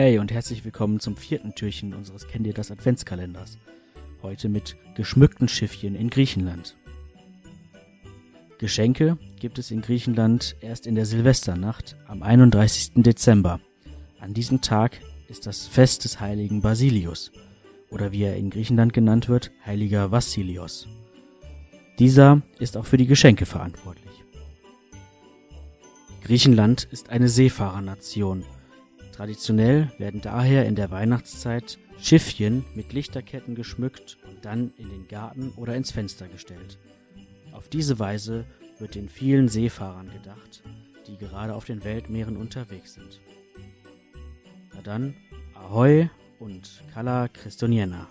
Hey und herzlich willkommen zum vierten Türchen unseres Kennt ihr das Adventskalenders. Heute mit geschmückten Schiffchen in Griechenland. Geschenke gibt es in Griechenland erst in der Silvesternacht am 31. Dezember. An diesem Tag ist das Fest des heiligen Basilius oder wie er in Griechenland genannt wird, heiliger Vassilios. Dieser ist auch für die Geschenke verantwortlich. Griechenland ist eine Seefahrernation Traditionell werden daher in der Weihnachtszeit Schiffchen mit Lichterketten geschmückt und dann in den Garten oder ins Fenster gestellt. Auf diese Weise wird den vielen Seefahrern gedacht, die gerade auf den Weltmeeren unterwegs sind. Na dann, Ahoi und Kala Christoniena.